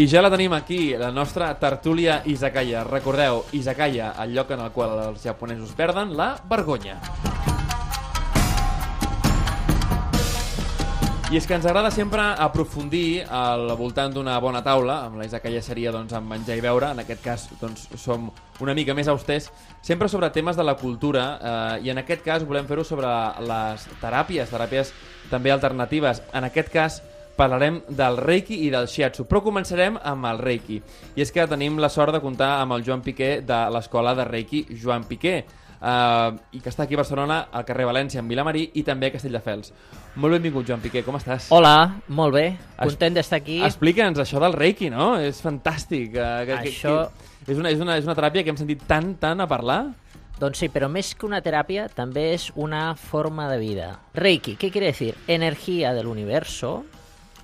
I ja la tenim aquí, la nostra tertúlia Izakaya. Recordeu, Izakaya, el lloc en el qual els japonesos perden la vergonya. I és que ens agrada sempre aprofundir al voltant d'una bona taula, amb la Izakaya seria doncs, amb menjar i beure, en aquest cas doncs, som una mica més austers, sempre sobre temes de la cultura, eh, i en aquest cas volem fer-ho sobre les teràpies, teràpies també alternatives. En aquest cas parlarem del Reiki i del Shiatsu, però començarem amb el Reiki. I és que tenim la sort de comptar amb el Joan Piqué de l'escola de Reiki Joan Piqué, eh, i que està aquí a Barcelona, al carrer València, en Vilamarí, i també a Castelldefels. Molt benvingut, Joan Piqué, com estàs? Hola, molt bé, content d'estar aquí. Explica'ns això del Reiki, no? És fantàstic. Eh, que, Això- Que, és, una, és, una, és una teràpia que hem sentit tant, tant a parlar. Doncs sí, pero más que una terapia, también es una forma de vida. Reiki, ¿qué quiere decir? Energía del universo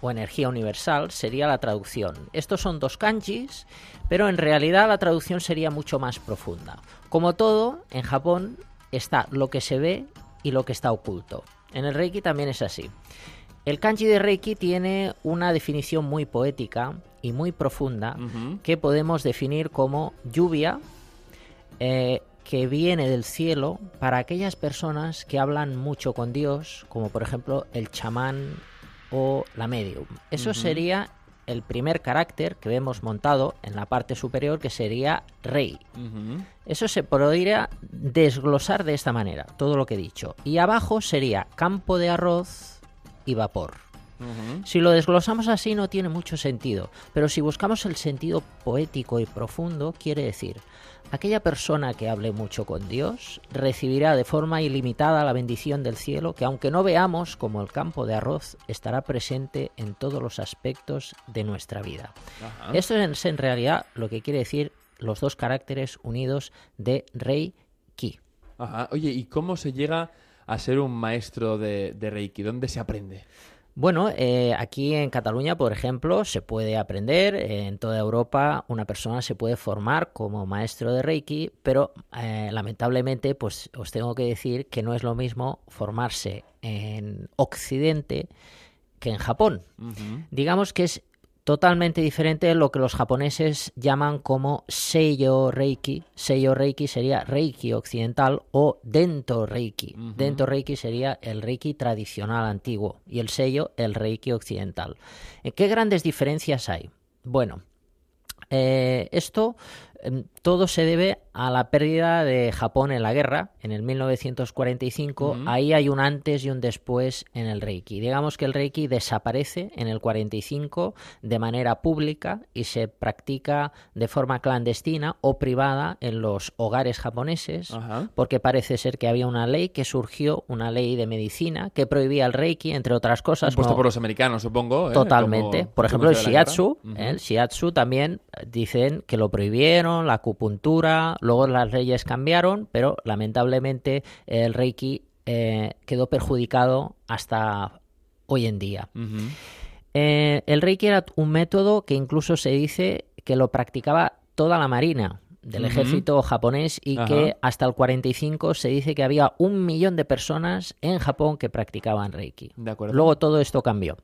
o energía universal sería la traducción. Estos son dos kanjis, pero en realidad la traducción sería mucho más profunda. Como todo, en Japón está lo que se ve y lo que está oculto. En el Reiki también es así. El kanji de Reiki tiene una definición muy poética y muy profunda que podemos definir como lluvia eh, que viene del cielo para aquellas personas que hablan mucho con Dios, como por ejemplo el chamán o la medium. Eso sería el primer carácter que vemos montado en la parte superior, que sería rey. Eso se podría desglosar de esta manera, todo lo que he dicho. Y abajo sería campo de arroz y vapor. Si lo desglosamos así no tiene mucho sentido, pero si buscamos el sentido poético y profundo, quiere decir, aquella persona que hable mucho con Dios recibirá de forma ilimitada la bendición del cielo que aunque no veamos como el campo de arroz, estará presente en todos los aspectos de nuestra vida. Esto es en realidad lo que quiere decir los dos caracteres unidos de Rei Ki. Ajá. Oye, ¿y cómo se llega a ser un maestro de, de Reiki? ¿Dónde se aprende? Bueno, eh, aquí en Cataluña, por ejemplo, se puede aprender, en toda Europa una persona se puede formar como maestro de Reiki, pero eh, lamentablemente pues os tengo que decir que no es lo mismo formarse en Occidente que en Japón. Digamos que es totalmente diferente de lo que los japoneses llaman como Seiyo Reiki. Seiyo Reiki sería Reiki occidental o Dento Reiki. Ujú. Dento Reiki sería el Reiki tradicional antiguo y el Seiyo el Reiki occidental. Eh, ¿Qué grandes diferencias hay? Bueno, eh, esto todo se debe a la pérdida de Japón en la guerra en el 1945. Ujú. Ahí hay un antes y un después en el Reiki. Digamos que el Reiki desaparece en el 45 de manera pública y se practica de forma clandestina o privada en los hogares japoneses. Ajá. Porque parece ser que había una ley que surgió, una ley de medicina, que prohibía el Reiki, entre otras cosas. Impuesto no- por los americanos, supongo. ¿eh? Totalmente. Como Por ejemplo, el shiatsu. guerra. ¿eh? El shiatsu también dicen que lo prohibieron, la acupuntura, luego las leyes cambiaron, pero lamentablemente el reiki eh, quedó perjudicado hasta hoy en día. Eh, el reiki era un método que incluso se dice que lo practicaba toda la marina del ejército japonés y Ajá. que hasta el 45 se dice que había un millón de personas en Japón que practicaban reiki. De acuerdo. Luego todo esto cambió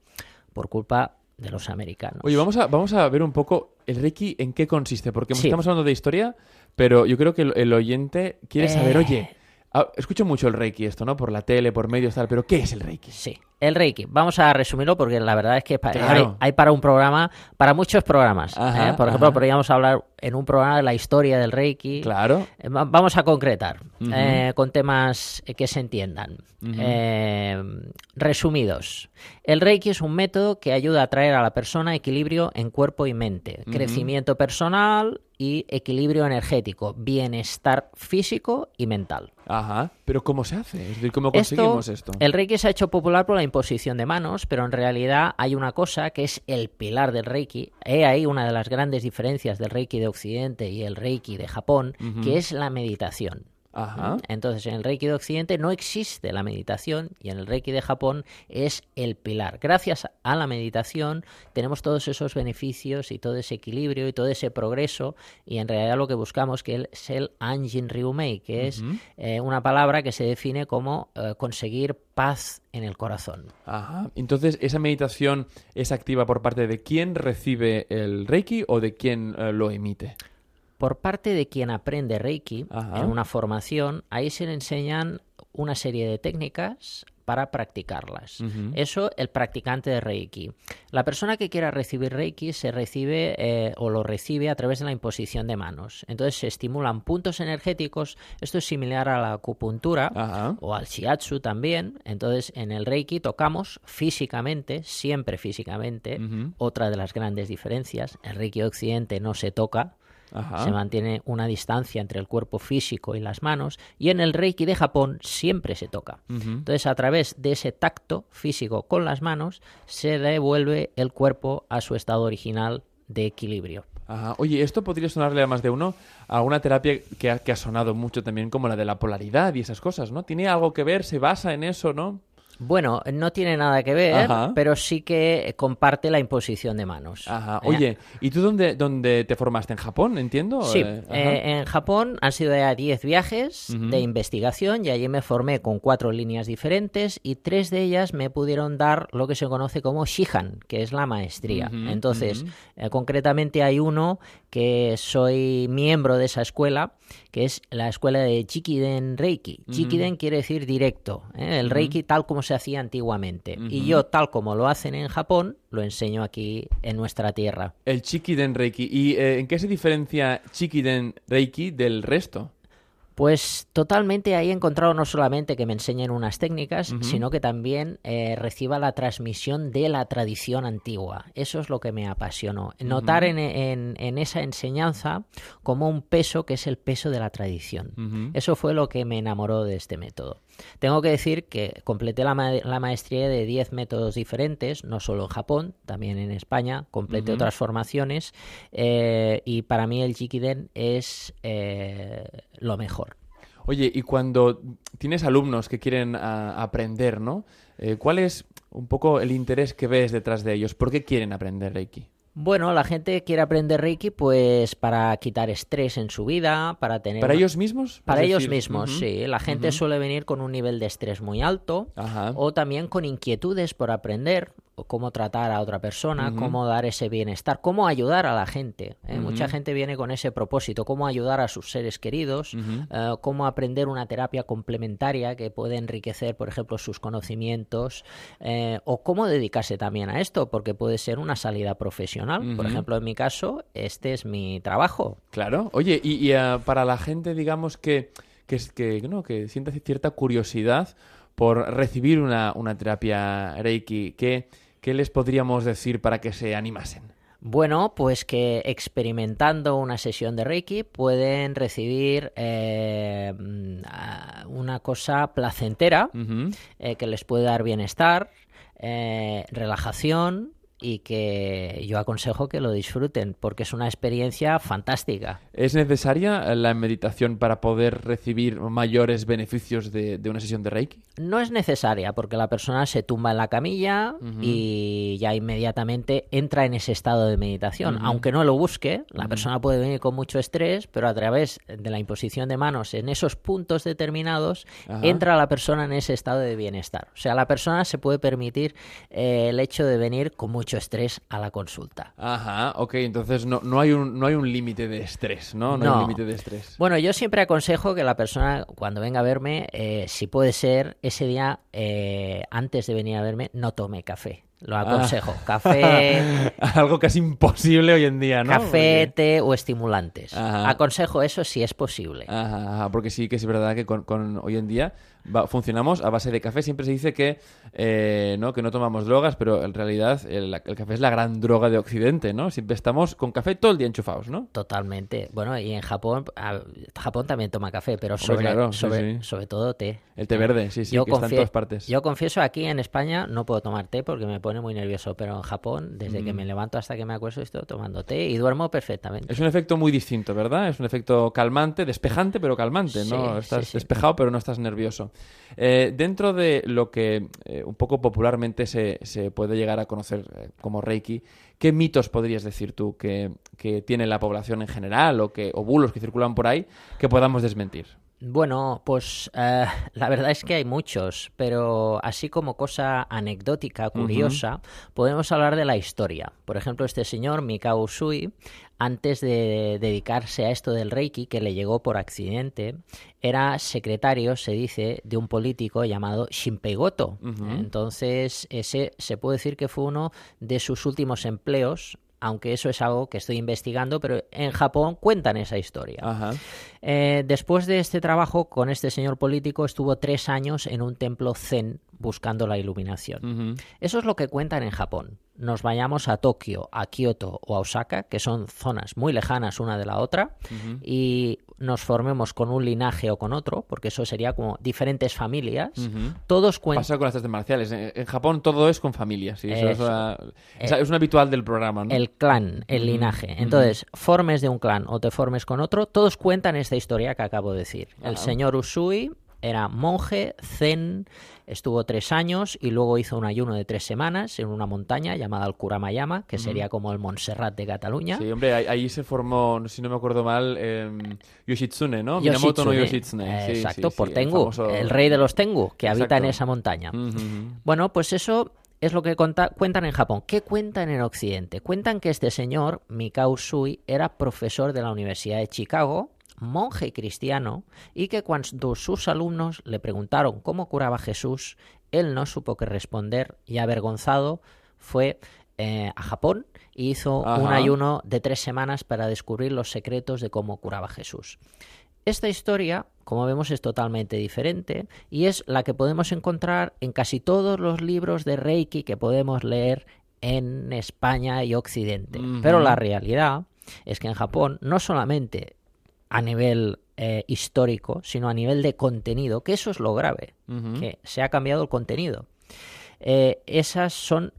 por culpa de los americanos. Oye, vamos a, vamos a ver un poco el Reiki en qué consiste, porque Sí. estamos hablando de historia, pero yo creo que el, el oyente quiere saber, Eh. oye, ah, escucho mucho el Reiki esto, ¿no? Por la tele, por medios, tal, pero ¿qué es el Reiki? Sí, el Reiki. Vamos a resumirlo porque la verdad es que Claro. hay, hay para un programa, para muchos programas. Ajá, ¿eh? Por ejemplo, ajá. podríamos hablar en un programa de la historia del Reiki. Claro. Eh, va- Vamos a concretar eh, con temas que se entiendan. Eh, resumidos. El Reiki es un método que ayuda a traer a la persona equilibrio en cuerpo y mente, crecimiento personal y equilibrio energético, bienestar físico y mental. Ajá. Pero ¿cómo se hace? Es decir, ¿cómo conseguimos esto? El Reiki se ha hecho popular por la imposición de manos, pero en realidad hay una cosa que es el pilar del Reiki. He ahí una de las grandes diferencias del Reiki de Occidente y el Reiki de Japón, que es la meditación. Ajá. Entonces, en el Reiki de Occidente no existe la meditación y en el Reiki de Japón es el pilar. Gracias a la meditación tenemos todos esos beneficios y todo ese equilibrio y todo ese progreso y en realidad lo que buscamos que es el Anjin Ryumei, que es eh, una palabra que se define como eh, conseguir paz en el corazón. Ajá. Entonces, ¿esa meditación es activa por parte de quien recibe el Reiki o de quien eh, lo emite? Por parte de quien aprende Reiki Ajá. en una formación, ahí se le enseñan una serie de técnicas para practicarlas. Eso el practicante de Reiki. La persona que quiera recibir Reiki se recibe eh, o lo recibe a través de la imposición de manos. Entonces se estimulan puntos energéticos. Esto es similar a la acupuntura o al shiatsu también. Entonces, en el Reiki tocamos físicamente, siempre físicamente. Otra de las grandes diferencias, el Reiki de Occidente no se toca, Ajá. se mantiene una distancia entre el cuerpo físico y las manos, y en el Reiki de Japón siempre se toca. Entonces, a través de ese tacto físico con las manos, se devuelve el cuerpo a su estado original de equilibrio. Ajá. Oye, esto podría sonarle a más de uno a una terapia que ha, que ha sonado mucho también como la de la polaridad y esas cosas, ¿no? ¿Tiene algo que ver? ¿Se basa en eso, no? Bueno, no tiene nada que ver, Ajá. pero sí que comparte la imposición de manos. Ajá. Eh, Oye, ¿y tú dónde, dónde te formaste? ¿En Japón, entiendo? Sí, Eh, eh, en Japón han sido ya 10 viajes de investigación y allí me formé con cuatro líneas diferentes y tres de ellas me pudieron dar lo que se conoce como Shihan, que es la maestría. Entonces, eh, concretamente hay uno que soy miembro de esa escuela, que es la escuela de Chikiden Reiki. Chikiden quiere decir directo, ¿eh? el Reiki tal como se hacía antiguamente. Y yo, tal como lo hacen en Japón, lo enseño aquí en nuestra tierra. El Chikiden Reiki. ¿Y eh, en qué se diferencia Chikiden Reiki del resto? Pues totalmente ahí he encontrado no solamente que me enseñen unas técnicas, sino que también eh, reciba la transmisión de la tradición antigua. Eso es lo que me apasionó. Notar en, en- en esa enseñanza como un peso que es el peso de la tradición. Eso fue lo que me enamoró de este método. Tengo que decir que completé la, ma- la maestría de 10 métodos diferentes, no solo en Japón, también en España, completé otras formaciones eh, y para mí el Jikiden es eh, lo mejor. Oye, y cuando tienes alumnos que quieren ah, aprender, ¿no? Eh, ¿Cuál es un poco el interés que ves detrás de ellos? ¿Por qué quieren aprender Reiki? Bueno, la gente quiere aprender Reiki pues para quitar estrés en su vida, para tener... ¿Para ellos mismos? Para ellos decir, mismos, sí. La gente suele venir con un nivel de estrés muy alto Ajá. o también con inquietudes por aprender cómo tratar a otra persona, cómo dar ese bienestar, cómo ayudar a la gente. ¿eh? Mucha gente viene con ese propósito, cómo ayudar a sus seres queridos, eh, cómo aprender una terapia complementaria que puede enriquecer, por ejemplo, sus conocimientos, eh, o cómo dedicarse también a esto, porque puede ser una salida profesional. Por ejemplo, en mi caso, este es mi trabajo. Claro. Oye, y, y, para la gente, digamos, que, que, que, ¿no? que sienta cierta curiosidad por recibir una, una terapia Reiki, ¿qué, ¿qué les podríamos decir para que se animasen? Bueno, pues que experimentando una sesión de Reiki pueden recibir eh, mm, una cosa placentera eh, que les puede dar bienestar, eh, relajación y que yo aconsejo que lo disfruten porque es una experiencia fantástica. ¿Es necesaria la meditación para poder recibir mayores beneficios de, de una sesión de Reiki? No es necesaria porque la persona se tumba en la camilla Ujú. y ya inmediatamente entra en ese estado de meditación. Ujú. Aunque no lo busque, la Ujú. persona puede venir con mucho estrés, pero a través de la imposición de manos en esos puntos determinados, entra la persona en ese estado de bienestar. O sea, la persona se puede permitir eh, el hecho de venir con mucho estrés a la consulta. Ajá, ok, entonces no, no hay un, no hay un límite de estrés, ¿no? No, hay un límite de estrés. Bueno, yo siempre aconsejo que la persona cuando venga a verme, eh, si puede ser ese día eh, antes de venir a verme, no tome café. Lo aconsejo. Café, Algo casi imposible hoy en día, ¿no? café, Porque- té o estimulantes. Ajá. Aconsejo eso si es posible. Ajá, porque sí que es verdad que con, con hoy en día va- funcionamos a base de café. Siempre se dice que, eh, ¿no? que no tomamos drogas, pero en realidad el, el café es la gran droga de Occidente, ¿no? Siempre estamos con café todo el día enchufados, ¿no? Totalmente. Bueno, y en Japón, a- Japón también toma café, pero sobre, claro, sí, sobre, sí. sobre todo té. El té verde, sí, sí, Yo que está en todas partes. Yo confieso, aquí en España no puedo tomar té porque me pone pone muy nervioso, pero en Japón, desde que Mm. me levanto hasta que me acuesto, estoy tomando té y duermo perfectamente. Es un efecto muy distinto, ¿verdad? Es un efecto calmante, despejante, pero calmante, ¿no? Sí, Estás sí. despejado, pero no estás nervioso. Eh, dentro de lo que eh, un poco popularmente se, se puede llegar a conocer eh, como Reiki, ¿qué mitos podrías decir tú que, que tiene la población en general o, que, o bulos que circulan por ahí que podamos desmentir? Bueno, pues eh, la verdad es que hay muchos, pero así como cosa anecdótica, curiosa, podemos hablar de la historia. Por ejemplo, este señor, Mikao Usui, antes de dedicarse a esto del Reiki, que le llegó por accidente, era secretario, se dice, de un político llamado Shinpei Goto. Entonces, ese se puede decir que fue uno de sus últimos empleos, aunque eso es algo que estoy investigando, pero en Japón cuentan esa historia. Ajá. Eh, después de este trabajo con este señor político, estuvo tres años en un templo zen buscando la iluminación. Eso es lo que cuentan en Japón. Nos vayamos a Tokio, a Kioto o a Osaka, que son zonas muy lejanas una de la otra, y nos formemos con un linaje o con otro, porque eso sería como diferentes familias. Todos cuentan. Pasa con las artes marciales. En, en Japón todo es con familias. Sí, eso es, una- es, es un habitual del programa. ¿no? El clan, el linaje. Entonces, formes de un clan o te formes con otro, todos cuentan esta historia que acabo de decir. El señor Usui era monje, zen, estuvo tres años y luego hizo un ayuno de tres semanas en una montaña llamada el Kuramayama, que sería como el Montserrat de Cataluña. Sí, hombre, ahí, ahí se formó, si no me acuerdo mal, eh, Yoshitsune, ¿no? Minamoto no Yoshitsune. Yoshitsune. Sí, Exacto, sí, por sí, Tengu, famoso- el rey de los Tengu, que habita en esa montaña. Bueno, pues eso es lo que conta- cuentan en Japón. ¿Qué cuentan en Occidente? Cuentan que este señor, Mikao Usui, era profesor de la Universidad de Chicago, monje cristiano, y que cuando sus alumnos le preguntaron cómo curaba Jesús, él no supo qué responder y avergonzado fue eh, a Japón y hizo un ayuno de tres semanas para descubrir los secretos de cómo curaba Jesús. Esta historia, como vemos, es totalmente diferente y es la que podemos encontrar en casi todos los libros de Reiki que podemos leer en España y Occidente. Pero la realidad es que en Japón no solamente a nivel eh, histórico, sino a nivel de contenido, que eso es lo grave, que se ha cambiado el contenido. Eh, esas son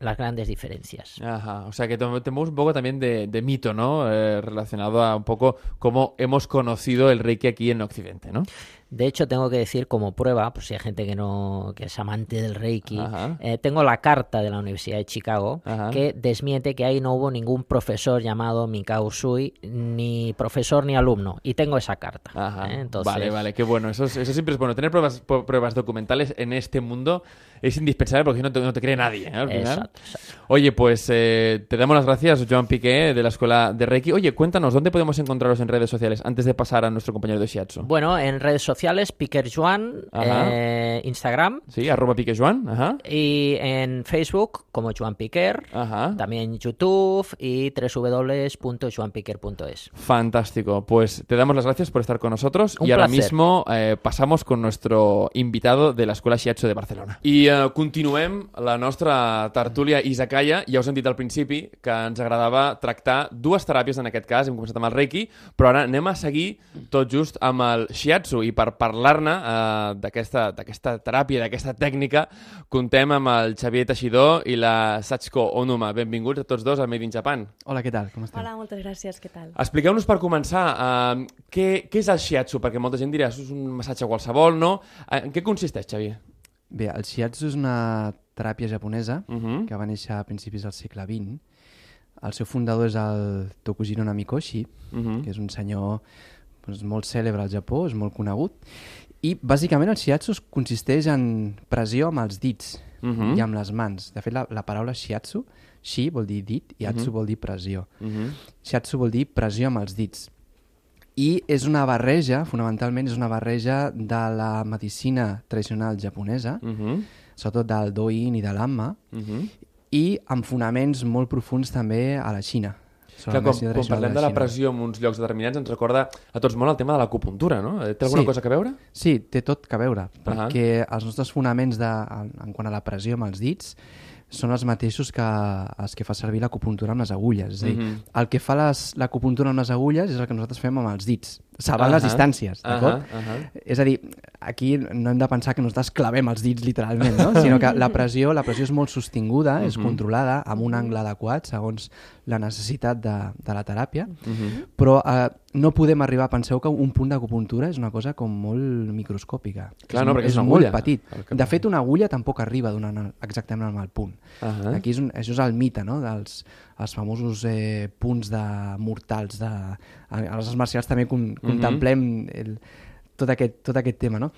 las grandes diferencias. Ajá, o sea que tenemos un poco también de, de mito, ¿no? Eh, relacionado a un poco cómo hemos conocido el Reiki aquí en Occidente, ¿no? De hecho, tengo que decir como prueba, por si hay gente que no que es amante del Reiki, eh, tengo la carta de la Universidad de Chicago Ajá. que desmiente que ahí no hubo ningún profesor llamado Mikao Usui, ni profesor ni alumno. Y tengo esa carta. Ajá. ¿eh? Entonces, Vale, vale, qué bueno. Eso, es- eso siempre es bueno. Tener pruebas, pruebas documentales en este mundo es indispensable porque no te, no te cree nadie, ¿eh? Al final. Exacto, exacto. Oye, pues eh, te damos las gracias, Joan Piqué, de la Escuela de Reiki. Oye, cuéntanos, ¿dónde podemos encontraros en redes sociales antes de pasar a nuestro compañero de Shiatsu? Bueno, en redes sociales, Piquer Juan, Ajá. eh, Instagram Sí, arroba Piqué Joan. Ajá. y en Facebook como Juan Piquer, Ajá. también YouTube y www.juanpiquer.es. Fantástico. Pues te damos las gracias por estar con nosotros Un y ahora mismo eh, passamos con nuestro invitado de l'Escola Shiatsu de Barcelona. I eh, continuem la nostra tertúlia Izakaya. Ja us hem dit al principi que ens agradava tractar dues teràpies en aquest cas. Hem començat amb el Reiki, però ara anem a seguir tot just amb el Shiatsu i per parlar-ne eh, d'aquesta d'aquesta teràpia, d'aquesta tècnica, contem amb el Xavier Teixidor i la Sachiko Onuma. Benvinguts a tots dos a Made in Japan. Hola, què tal? Com esteu? Hola, moltes gràcies, què tal? Expliqueu-nos per començar uh, què, què és el shiatsu, perquè molta gent dirà és un massatge qualsevol, no? Eh, En què consisteix, Xavier? Bé, el shiatsu és una teràpia japonesa Uh -huh. que va néixer a principis del segle XX. El seu fundador és el Tokujiro Namikoshi, Uh -huh. que és un senyor doncs, molt cèlebre al Japó, és molt conegut. I, bàsicament, el shiatsu consisteix en pressió amb els dits Mhm. i amb les mans. De fet, la, la paraula shiatsu, shi vol dir dit i atsu vol dir pressió. Uh -huh. Shiatsu vol dir pressió amb els dits. I és una barreja, fonamentalment és una barreja de la medicina tradicional japonesa, Uh -huh. sobretot del Doin i de l'Amma, Uh -huh. i amb fonaments molt profuns també a la Xina. Clar, la quan, quan parlem de la Xina. pressió en uns llocs determinats ens recorda a tots molt el tema de l'acupuntura, no? Eh, Té alguna Sí. cosa que veure? Sí, té tot que veure, Ahà. perquè els nostres fonaments de, en, en quant a la pressió amb els dits són els mateixos que els que fa servir l'acupuntura amb les agulles. És a dir, Mhm. el que fa l'acupuntura amb les agulles és el que nosaltres fem amb els dits, salvant les Ahà. distàncies, d'acord? Ahà, ahà. És a dir, aquí no hem de pensar que nosaltres clavem els dits literalment, no? sinó que la pressió, la pressió és molt sostinguda, és controlada, amb un angle adequat, segons la necessitat de, de la teràpia, però eh, no podem arribar, penseu que un punt d'acupuntura és una cosa com molt microscòpica. Clar, no, perquè és és una molt agulla, petit. el que- De fet, una agulla tampoc arriba donant exactament al mal punt. Ahà. Aquí és un, això és el mite, no?, dels els famosos eh, punts de mortals. De, a, les marcials també con, contemplem el, tot, aquest, tot aquest tema, no?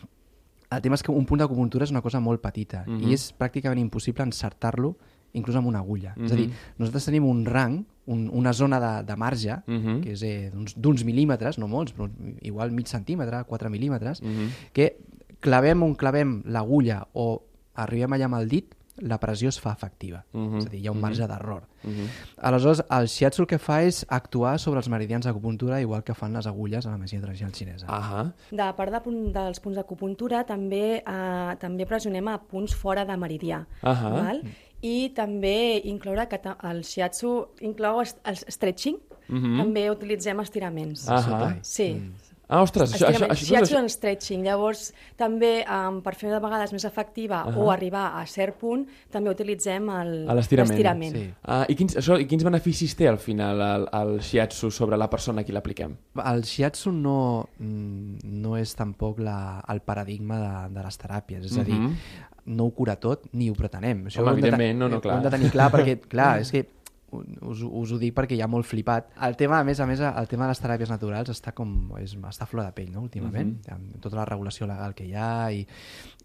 El tema és que un punt d'acupuntura és una cosa molt petita i és pràcticament impossible encertar-lo inclús amb una agulla. És a dir, nosaltres tenim un rang, un, una zona de, de marge, Mhm. que és eh, d'uns mil·límetres, no molts, però igual mig centímetre, 4 mil·límetres, Mhm. que clavem on clavem l'agulla o arribem allà amb el dit, la pressió es fa efectiva. Mhm. És a dir, hi ha un marge d'error. Mhm. Aleshores, el shiatsu el que fa és actuar sobre els meridians d'acupuntura igual que fan les agulles a la medicina tradicional xinesa. Ahà. De part de punt, dels punts d'acupuntura, també, eh, també pressionem a punts fora de meridià. Ahà. Val? I també incloure que el shiatsu inclou el stretching, també utilitzem estiraments. Ahà. Sí. Ah, ostres, això... això, això, Shiatsu això, stretching. Llavors, també, um, per fer de vegades més efectiva o arribar a cert punt, també utilitzem l'estirament. Sí. Ah, i, quins, això, I quins beneficis té al final el, el shiatsu sobre la persona a qui l'apliquem? El shiatsu no, mm, no és tampoc la, el paradigma de, de les teràpies, és a dir, Mhm. no ho cura tot ni ho pretenem. Això Home, ho hem de evidentment, no, no, clar. Ho hem de tenir clar perquè, clar, és que us, us ho dic perquè hi ha molt flipat. El tema, a més a més, el tema de les teràpies naturals està com és, està a flor de pell, no?, últimament, Mhm. amb tota la regulació legal que hi ha i,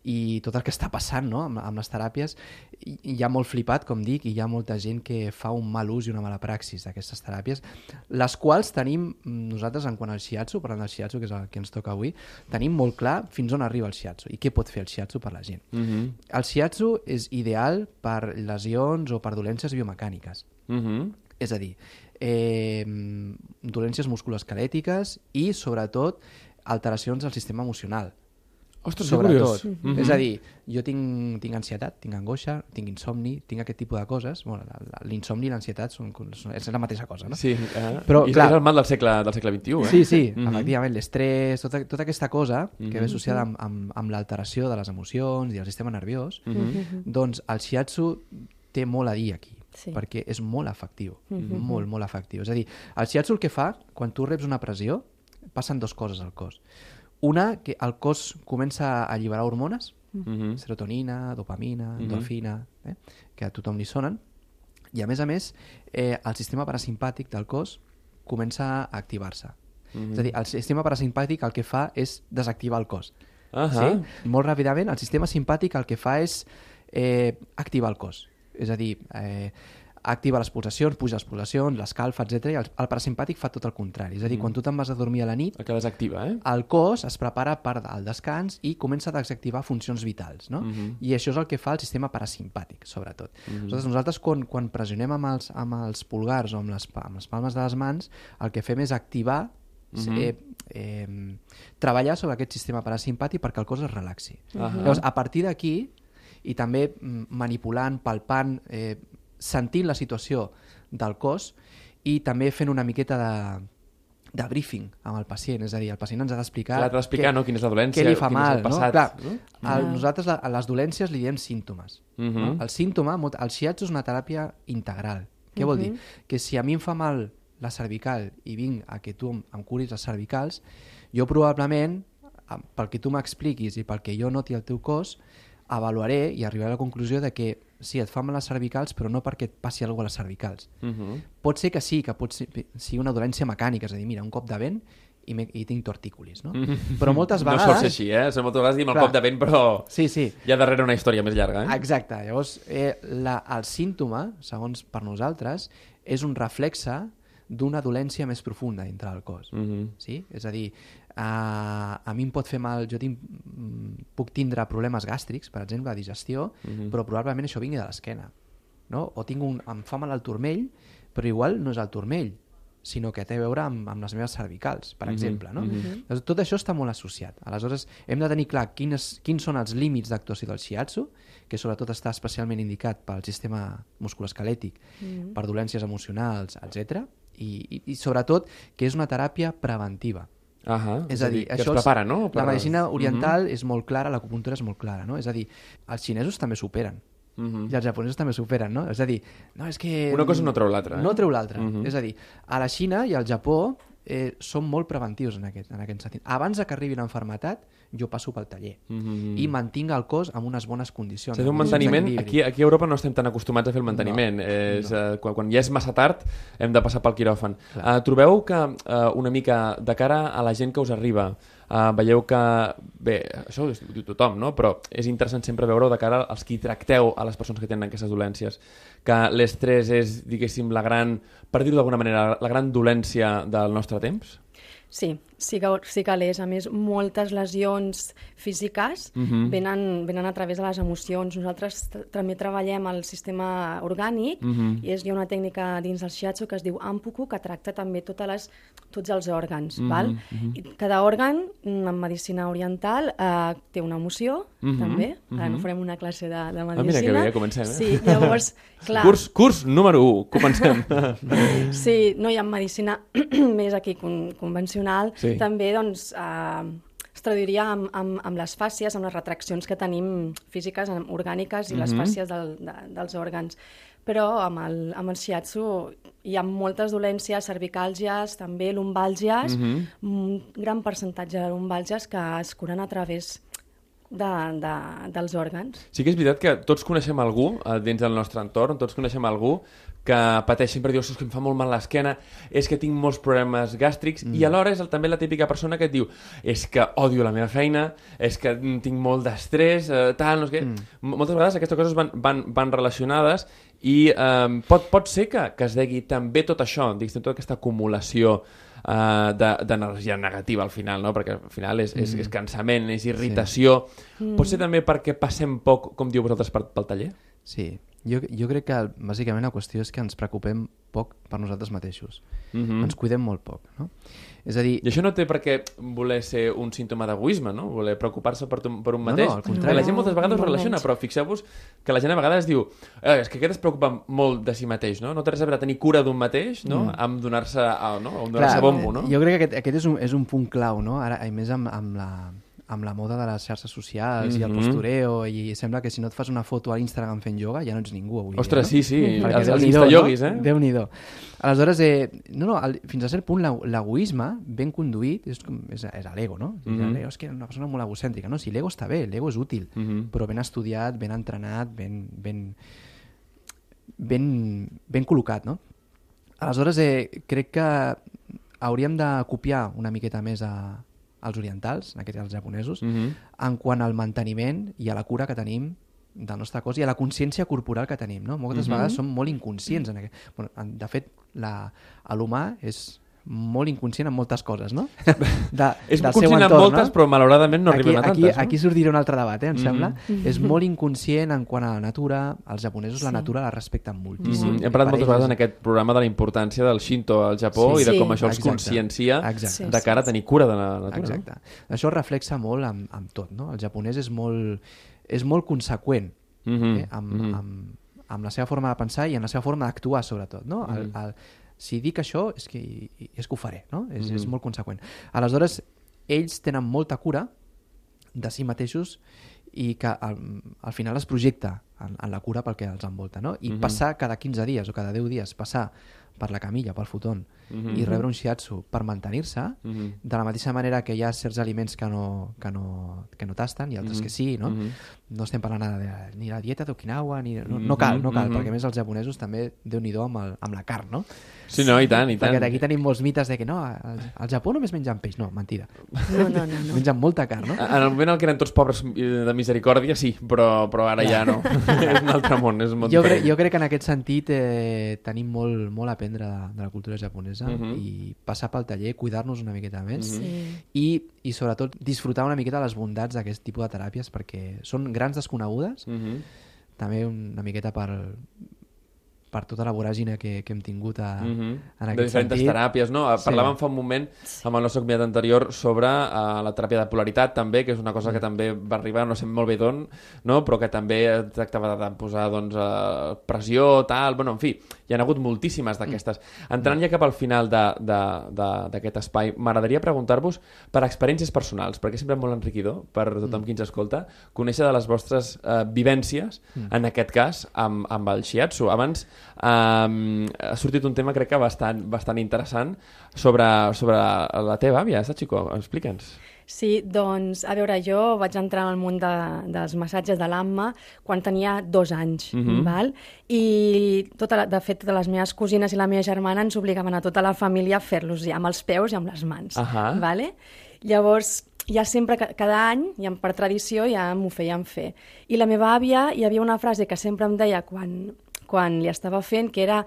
i tot el que està passant no? amb, amb les teràpies i, hi ha molt flipat, com dic, i hi ha molta gent que fa un mal ús i una mala praxis d'aquestes teràpies, les quals tenim mm, nosaltres, en quant al shiatsu, parlant del shiatsu, que és el que ens toca avui, tenim molt clar fins on arriba el shiatsu i què pot fer el shiatsu per la gent. Mm -hmm. El shiatsu és ideal per lesions o per dolències biomecàniques. Mm -hmm. És a dir, eh, dolències musculoesquelètiques i, sobretot, alteracions del sistema emocional. Ostres, que sobretot. Mm És a dir, jo tinc, tinc ansietat, tinc angoixa, tinc insomni, tinc aquest tipus de coses. Bueno, la- la- L'insomni i l'ansietat són, són, és la mateixa cosa, no? Sí, eh? Però, I clar- és el mal del segle, del segle XXI, eh? Sí, sí, Mhm. efectivament, l'estrès, tota, tota aquesta cosa que Mhm. ve associada amb, amb, amb l'alteració de les emocions i del sistema nerviós, Mhm. doncs el shiatsu té molt a dir aquí, Sí. perquè és molt efectiu, molt, molt efectiu. És a dir, el shiatsu el que fa, quan tu reps una pressió, passen dues coses al cos. Una, que el cos comença a alliberar hormones, Mhm. serotonina, dopamina, endorfina, eh? que a tothom li sonen, i a més a més eh, el sistema parasimpàtic del cos comença a activar-se. És a dir, el sistema parasimpàtic el que fa és desactivar el cos. Ahà. Sí? Molt ràpidament, el sistema simpàtic el que fa és eh, activar el cos. És a dir, eh, activa les pulsacions, puja les pulsacions, l'escalfa, etc. i el, el parasimpàtic fa tot el contrari. És a dir, quan tu te'n vas a dormir a la nit, El que desactiva, eh? el cos es prepara per al descans i comença a desactivar funcions vitals, no? I això és el que fa el sistema parasimpàtic, sobretot. Nosaltres, nosaltres quan, quan pressionem amb els, amb els pulgars o amb les, amb les palmes de les mans, el que fem és activar eh, eh, treballar sobre aquest sistema parasimpàtic perquè el cos es relaxi. Ahà. Llavors, a partir d'aquí, i també mm, manipulant, palpant, eh, sentint la situació del cos i també fent una miqueta de, de briefing amb el pacient, és a dir, el pacient ens ha d'explicar... Clar, d'explicar, no?, quina és la dolència, què li fa quin és mal, el passat, no? Clar, no? el, nosaltres la, a les dolències li diem símptomes. Mhm. no? El símptoma, el shiatsu és una teràpia integral. Què vol dir? Que si a mi em fa mal la cervical i vinc a que tu em, em curis les cervicals, jo probablement, pel que tu m'expliquis i pel que jo noti al teu cos, avaluaré i arribaré a la conclusió de que sí, et fa mal les cervicals, però no perquè et passi alguna cosa a les cervicals. Mhm. Pot ser que sí, que pot ser, sigui una dolència mecànica, és a dir, mira, un cop de vent i, me, i tinc tortícolis, no? Però moltes No vegades... sol ser així, eh? Moltes vegades diem el Clar. cop de vent, però Sí, sí. hi ha darrere una història més llarga, eh? Exacte. Llavors, eh, la, el símptoma, segons per nosaltres, és un reflexe d'una dolència més profunda dintre del cos. Mhm. Sí? És a dir, a, a mi em pot fer mal, jo tinc, mm, puc tindre problemes gàstrics, per exemple, de digestió, però probablement això vingui de l'esquena. No? O tinc un, em fa mal al turmell, però igual no és el turmell, sinó que té a veure amb, amb les meves cervicals, per Mhm, exemple. No? mhm. Doncs Tot això està molt associat. Aleshores, hem de tenir clar quines, quins són els límits d'actuació del shiatsu, que sobretot està especialment indicat pel sistema musculoesquelètic, Mm. per dolències emocionals, etc. I, i, I sobretot que és una teràpia preventiva. Ahà, És a dir, que això es prepara, no? La medicina Mhm. oriental és molt clara, l'acupuntura és molt clara, no? És a dir, els xinesos també superen. Mhm. I els japonesos també superen, no? És a dir, no, és que... Una cosa no treu l'altra, eh? No treu l'altra. Mhm. És a dir, a la Xina i al Japó eh, són molt preventius en aquest, en aquest sentit. Abans que arribi l'enfermetat, jo passo pel taller Mhm. i mantinc el cos amb unes bones condicions. És un manteniment, aquí, aquí a Europa no estem tan acostumats a fer el manteniment. No, és, no. Eh, quan, quan ja és massa tard hem de passar pel quiròfan. Uh, trobeu que uh, una mica de cara a la gent que us arriba, uh, veieu que, bé, això ho diu tothom, no? però és interessant sempre veure de cara als qui tracteu a les persones que tenen aquestes dolències, que l'estrès és, diguéssim, la gran, per dir-ho d'alguna manera, la gran dolència del nostre temps? Sí, sí que, sí que l'és. A més, moltes lesions físiques Mhm. venen, venen a través de les emocions. Nosaltres també treballem el sistema orgànic Mhm. i és, hi ha una tècnica dins del shiatsu que es diu ampuku, que tracta també totes les, tots els òrgans. Mhm, val? mhm. I cada òrgan, mm, en medicina oriental, eh, té una emoció, Mhm, també. Ara mhm. no farem una classe de, de medicina. Ah, mira que bé, ja comencem, eh? Sí, llavors, clar... Curs, curs número 1, comencem. Sí, no hi ha medicina més aquí con convencional. Sí. També doncs, eh, es traduiria amb, amb, amb les fàcies, amb les retraccions que tenim físiques, orgàniques i les Mhm. fàcies del, de, dels òrgans. Però amb el, amb el shiatsu hi ha moltes dolències, cervicàlgies, també lumbàlgies, Mhm. un gran percentatge de lumbàlgies que es curen a través de, de, dels òrgans. Sí que és veritat que tots coneixem algú eh, dins del nostre entorn, tots coneixem algú que pateix sempre, diu, "Ostres, que em fa molt mal l'esquena, és que tinc molts problemes gàstrics, mm. i alhora és el, també la típica persona que et diu és que odio la meva feina, és que tinc molt d'estrès, eh, tal, no sé què... Mm. Moltes vegades aquestes coses van, van, van relacionades i eh, pot, pot ser que, que es degui també tot això, diguéssim, tota aquesta acumulació uh, d'energia negativa al final, no? perquè al final és, és, és cansament, és irritació. Sí. Pot ser també perquè passem poc, com diu vosaltres, per, pel taller? Sí, jo, jo crec que bàsicament la qüestió és que ens preocupem poc per nosaltres mateixos. Mm -hmm. Ens cuidem molt poc, no? És a dir, I això no té per què voler ser un símptoma d'egoisme, no? Voler preocupar-se per, tu, per un No, mateix. no, al contrari. Que la gent moltes vegades ho Molt relaciona, però fixeu-vos que la gent a vegades diu eh, és que aquest es preocupa molt de si mateix, no? No té res a veure tenir cura d'un mateix, no? Mm. Amb donar-se a, no? donar bombo, no? Jo crec que aquest, aquest és, un, és un punt clau, no? Ara, i més amb, amb, la, amb la moda de les xarxes socials mm -hmm. i el Mhm. postureo, i sembla que si no et fas una foto a Instagram fent ioga ja no ets ningú avui Ostres, dia, sí, no? sí, Perquè els, els instayoguis, no? eh? Déu-n'hi-do. Aleshores, eh, no, no, el, fins a cert punt, l'ego- l'egoisme ben conduït és, com, és, és a l'ego, no? Mm. -hmm. És que és una persona molt egocèntrica, no? Si l'ego està bé, l'ego és útil, Mhm. però ben estudiat, ben entrenat, ben, ben, ben, ben col·locat, no? Aleshores, eh, crec que hauríem de copiar una miqueta més a, als orientals, en aquest cas als japonesos, Mhm. en quant al manteniment i a la cura que tenim del nostre cos i a la consciència corporal que tenim. No? Moltes Mhm. vegades som molt inconscients. En aquest... bueno, en- de fet, l'humà és molt inconscient en moltes coses, no? De, És del seu conscient en entorn, moltes, no? però malauradament no aquí, arribem a aquí, tantes, no? aquí sortirà un altre debat, eh, em Mhm. sembla. És molt inconscient en quant a la natura. Els japonesos la Sí. natura la respecten moltíssim. Mhm. Hem parlat moltes vegades és- en aquest programa de la importància del Shinto al Japó Sí. i de Sí. com això els Exacte. consciencia Exacte. De cara a tenir cura de la natura. Exacte. Això es reflexa molt amb, amb tot, no? El japonès és molt, és molt conseqüent No? Mhm, eh? amb, mhm. amb, amb la seva forma de pensar i en la seva forma d'actuar, sobretot, no? El, Mhm. el, si dic això, és que, és que ho faré, no? És, és Mhm. molt conseqüent. Aleshores, ells tenen molta cura de si mateixos i que al, al final es projecta en, en la cura pel que els envolta, no? I Mhm. passar cada 15 dies o cada 10 dies, passar per la camilla, pel Mhm. i rebre un shiatsu per mantenir-se, Mhm. de la mateixa manera que hi ha certs aliments que no, que no, que no tasten i altres Mhm. que sí, no? Mhm. No estem parlant ara de, ni la dieta d'Okinawa, ni... No, no cal, no cal, Mhm. perquè a més els japonesos també, déu nhi amb, el, amb la carn, no? Sí, no, i tant, i tant. Perquè aquí tenim molts mites de que no, al, al Japó només mengen peix. No, mentida. No, no, no. no. Mengen molta carn, no? En el moment en què eren tots pobres de misericòrdia, sí, però, però ara ja no. és un altre món, és un món Jo crec, diferent. jo crec que en aquest sentit eh, tenim molt, molt a aprendre de, de la cultura japonesa Mhm. i passar pel taller, cuidar-nos una miqueta més Sí. i, i sobretot disfrutar una miqueta les bondats d'aquest tipus de teràpies perquè són grans desconegudes Mhm. també una miqueta per, per tota la voràgina que, que hem tingut a, Mm -hmm. en de aquest diferents sentit. teràpies, no? Sí. Parlàvem fa un moment amb el nostre convidat anterior sobre uh, la teràpia de polaritat també, que és una cosa que també va arribar, no sé molt bé d'on, no? però que també tractava de posar doncs, uh, pressió, tal, bueno, en fi, hi ha hagut moltíssimes d'aquestes. Entrant ja cap al final de- de- de- d'aquest espai, m'agradaria preguntar-vos per experiències personals, perquè és sempre molt enriquidor per tothom qui ens escolta, conèixer de les vostres uh, vivències, en aquest cas, amb, amb el shiatsu. Abans um, ha sortit un tema, crec que bastant, bastant interessant, sobre, sobre la teva àvia, Sachiko, explica'ns. Sí, doncs, a veure, jo vaig entrar en el món de, dels massatges de l'AMMA quan tenia dos anys, Mhm. val? i tota la, de fet, totes les meves cosines i la meva germana ens obligaven a tota la família a fer-los ja amb els peus i amb les mans. Ahà. Vale? Llavors, ja sempre, ca- cada any, ja per tradició, ja m'ho feien fer. I la meva àvia, hi havia una frase que sempre em deia quan, quan li estava fent, que era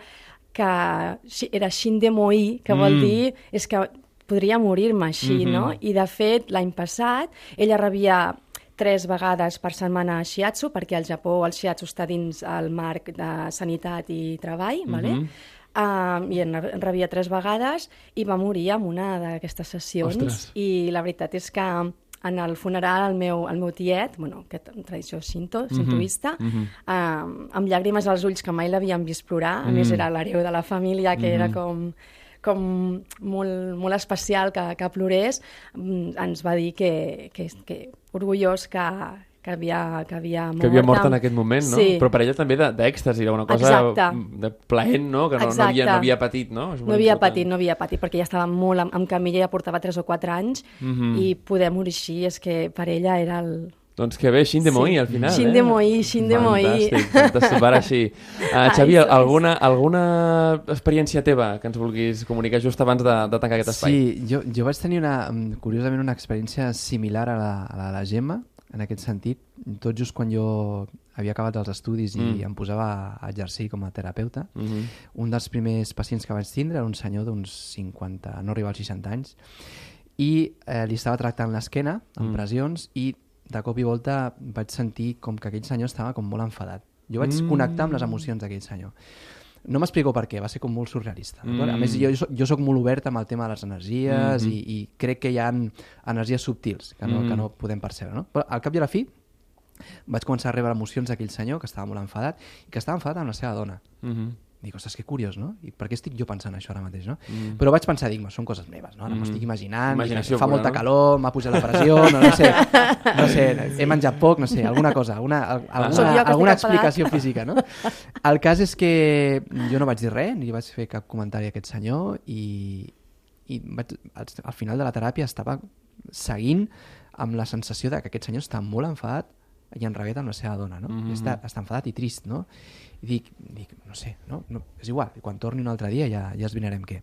que era xin de moí, que vol Mm. dir és que podria morir-me així, Mhm. no? I de fet, l'any passat, ella rebia tres vegades per setmana shiatsu, perquè al Japó el shiatsu està dins el marc de sanitat i treball, vale? Mhm. Um, i en rebia tres vegades i va morir en una d'aquestes sessions Ostres. i la veritat és que en el funeral el meu, el meu tiet, bueno, que tradició cinto, cintoista, mhm. um, amb llàgrimes als ulls que mai l'havien vist plorar, a més Mm. era l'hereu de la família que era Mhm. com com molt, molt especial que, que plorés, mm, ens va dir que, que, que orgullós que, que havia, que havia mort. Que havia mort en aquest moment, no? Sí. Però per ella també de- d'èxtasi, era una cosa Exacte. de plaent, no? Que no, no, havia, Exacte. no havia patit, no? És molt No havia important. patit, no havia patit, perquè ja estava molt amb, amb camilla, ja portava 3 o 4 anys, Mhm. i poder morir així és que per ella era el... Doncs que bé, Xin de Sí. Moí, al final. Xin eh? de Moí, Xin de Moí. Fantàstic, va així. Uh, Ai, Xavi, sí. alguna, alguna experiència teva que ens vulguis comunicar just abans de, de tancar aquest espai? Sí, jo, jo vaig tenir, una, mm, curiosament, una experiència similar a la, a la de la Gemma, en aquest sentit, tot just quan jo havia acabat els estudis i Mm. em posava a exercir com a terapeuta, Mm -hmm. un dels primers pacients que vaig tindre era un senyor d'uns 50, no arriba als 60 anys, i eh, li estava tractant l'esquena amb Mm. pressions i de cop i volta vaig sentir com que aquell senyor estava com molt enfadat. Jo vaig Mm. connectar amb les emocions d'aquell senyor. No m'explico per què, va ser com molt surrealista. Mm. Mm. A més, jo, jo, jo sóc molt obert amb el tema de les energies Mhm. i, i crec que hi ha energies subtils que no, Mm. que no podem percebre. No? Però al cap i a la fi vaig començar a rebre emocions d'aquell senyor que estava molt enfadat i que estava enfadat amb la seva dona. Mm -hmm. Dic, ostres, que curiós, no? I per què estic jo pensant això ara mateix, no? Mm. Però vaig pensar, dic, "Ma, són coses meves, no? Ara Mm. m'ho estic imaginant, Imaginació dic, fa pura, molta no? calor, m'ha pujat la pressió, no, no sé, no sé, he menjat poc, no sé, alguna cosa, alguna, jo alguna, alguna enfadat. explicació física, no? El cas és que jo no vaig dir res, ni vaig fer cap comentari a aquest senyor i, i vaig, al, al final de la teràpia estava seguint amb la sensació de que aquest senyor està molt enfadat i enrabiat amb la seva dona, no? Mhm. I està, està enfadat i trist, no? I dic, dic no sé, no? no és igual, quan torni un altre dia ja, ja es vinarem què.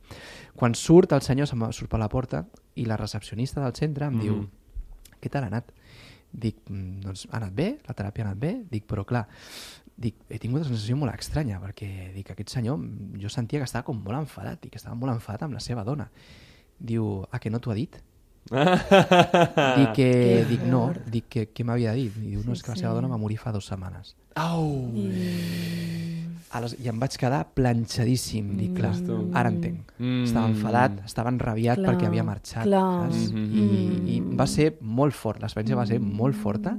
Quan surt el senyor, se'n va- surt per la porta i la recepcionista del centre em Mhm. diu, què tal ha anat? Dic, "Mm, doncs ha anat bé, la teràpia ha anat bé? Dic, però clar, dic, he tingut una sensació molt estranya, perquè dic, aquest senyor, mm, jo sentia que estava com molt enfadat i que estava molt enfadat amb la seva dona. Diu, ah, que no t'ho ha dit? Dic que, dic, no, dic que, què m'havia de dir? I diu, no, és que la seva dona va morir fa dues setmanes. Au! I em vaig quedar planxadíssim. Dic, clar, Ostres. ara entenc. Mm. Estava enfadat, estava enrabiat Clar, perquè havia marxat. clar. Saps? Mm. I, I va ser molt fort, l'experiència va ser molt forta,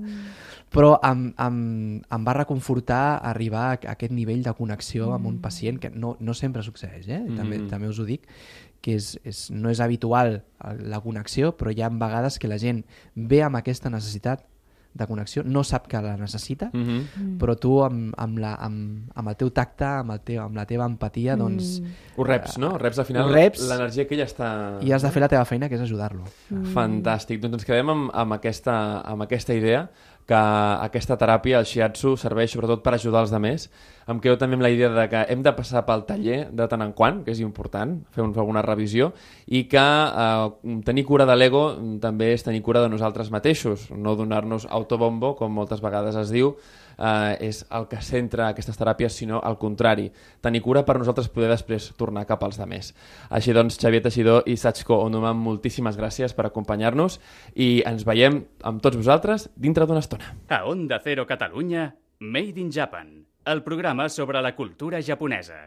però em, em, em va reconfortar arribar a aquest nivell de connexió amb un pacient que no, no sempre succeeix, eh? també, Mhm. també us ho dic, que és, és, no és habitual la connexió, però hi ha vegades que la gent ve amb aquesta necessitat de connexió, no sap que la necessita, Mm -hmm. però tu amb, amb, la, amb, amb el teu tacte, amb, el teu, amb la teva empatia, doncs Ho reps, no? Reps al final l'energia que ella està... i has de fer la teva feina, que és ajudar-lo. Fantàstic. Doncs ens quedem amb, amb, aquesta, amb aquesta idea que aquesta teràpia, el shiatsu, serveix sobretot per ajudar els altres. Em quedo també amb la idea de que hem de passar pel taller de tant en quant, que és important, fer un- alguna revisió, i que eh, tenir cura de l'ego també és tenir cura de nosaltres mateixos, no donar-nos autobombo, com moltes vegades es diu, eh, és el que centra aquestes teràpies, sinó al contrari, tenir cura per nosaltres poder després tornar cap als altres. Així doncs, Xavier Teixidor i Sachko Onuman, moltíssimes gràcies per acompanyar-nos i ens veiem amb tots vosaltres dintre d'una estona. A Onda Cero Catalunya, Made in Japan, el programa sobre la cultura japonesa.